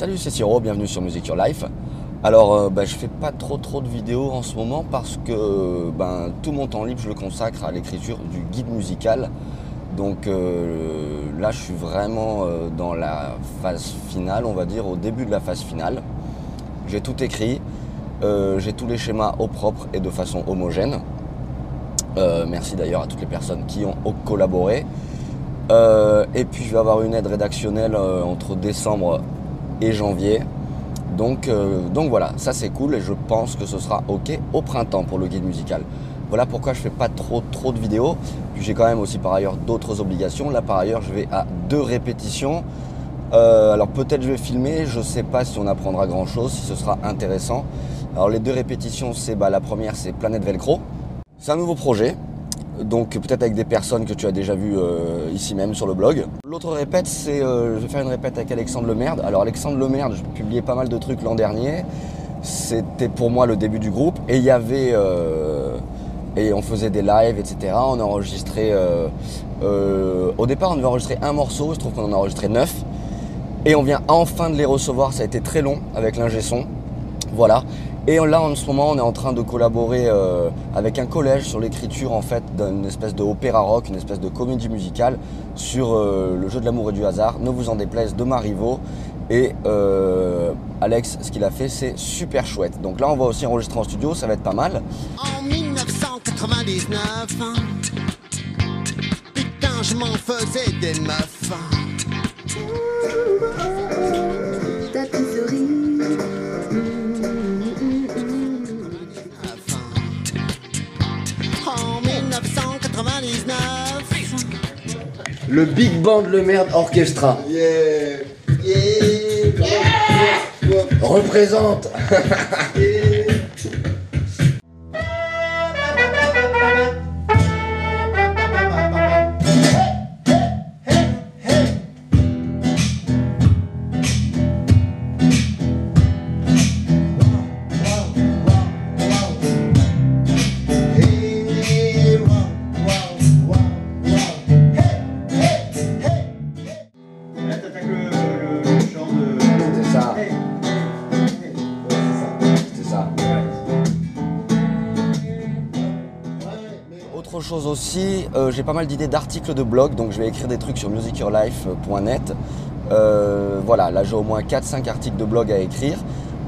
Salut, c'est Siro, bienvenue sur Music Your Life. Alors, euh, bah, je fais pas trop trop de vidéos en ce moment parce que ben, tout mon temps libre, je le consacre à l'écriture du guide musical. Donc euh, là, je suis vraiment euh, dans la phase finale, on va dire, au début de la phase finale. J'ai tout écrit, j'ai tous les schémas au propre et de façon homogène. merci d'ailleurs à toutes les personnes qui ont collaboré. et puis je vais avoir une aide rédactionnelle entre décembre et janvier. Donc, euh, donc voilà, ça c'est cool et je pense que ce sera ok au printemps pour le guide musical. Voilà pourquoi je fais pas trop trop de vidéos. J'ai quand même aussi par ailleurs d'autres obligations. Là par ailleurs je vais à deux répétitions. Euh, alors peut-être je vais filmer, je sais pas si on apprendra grand chose, si ce sera intéressant. Alors les deux répétitions, c'est bah, la première c'est Planète Velcro. C'est un nouveau projet, donc peut-être avec des personnes que tu as déjà vues euh, ici même sur le blog. L'autre répète, c'est euh, je vais faire une répète avec Alexandre Lemerde. Alors Alexandre Lemerde, je publiais pas mal de trucs l'an dernier. C'était pour moi le début du groupe et il y avait euh, et on faisait des lives, etc. On a enregistré. au départ, on devait enregistrer un morceau. Je trouve qu'on en a enregistré neuf. Et on vient enfin de les recevoir. Ça a été très long avec l'ingé son. Voilà. Et là, en ce moment, on est en train de collaborer euh, avec un collège sur l'écriture en fait d'une espèce de opéra rock, une espèce de comédie musicale sur euh, le jeu de l'amour et du hasard. Ne vous en déplaise de Marivaux. Et euh, Alex, ce qu'il a fait, c'est super chouette. Donc là, on va aussi enregistrer en studio, ça va être pas mal. En 1999, putain, je m'en faisais des meufs. Le Big Band Le Merde Orchestra. Yeah, yeah, Représente. Autre chose aussi, euh, j'ai pas mal d'idées d'articles de blog, donc je vais écrire des trucs sur musicyourlife.net. Euh, voilà, là j'ai au moins 4-5 articles de blog à écrire.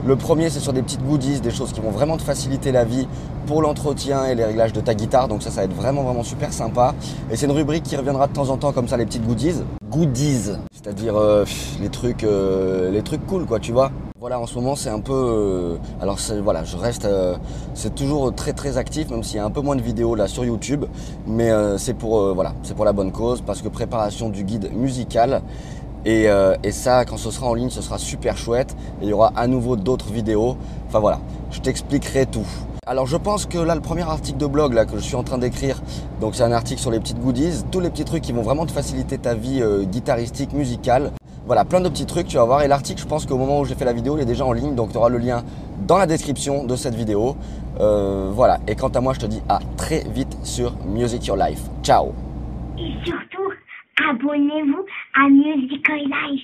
Le premier, c'est sur des petites goodies, des choses qui vont vraiment te faciliter la vie pour l'entretien et les réglages de ta guitare. Donc ça, ça va être vraiment, vraiment super sympa. Et c'est une rubrique qui reviendra de temps en temps comme ça, les petites goodies. Goodies, c'est-à-dire euh, les trucs, euh, les trucs cool, quoi, tu vois. Voilà, en ce moment, c'est un peu. Euh, alors voilà, je reste. c'est toujours très, très actif, même s'il y a un peu moins de vidéos là sur YouTube. Mais c'est pour, voilà, c'est pour la bonne cause, parce que préparation du guide musical. Euh, et, ça, quand ce sera en ligne, ce sera super chouette. Et il y aura à nouveau d'autres vidéos. Enfin voilà, je t'expliquerai tout. Alors je pense que là, le premier article de blog là, que je suis en train d'écrire, donc c'est un article sur les petites goodies, tous les petits trucs qui vont vraiment te faciliter ta vie euh, guitaristique, musicale. Voilà, plein de petits trucs, tu vas voir. Et l'article, je pense qu'au moment où j'ai fait la vidéo, il est déjà en ligne. Donc tu auras le lien dans la description de cette vidéo. Euh, voilà, et quant à moi, je te dis à très vite sur Music Your Life. Ciao Et surtout, abonnez-vous à Musical Life.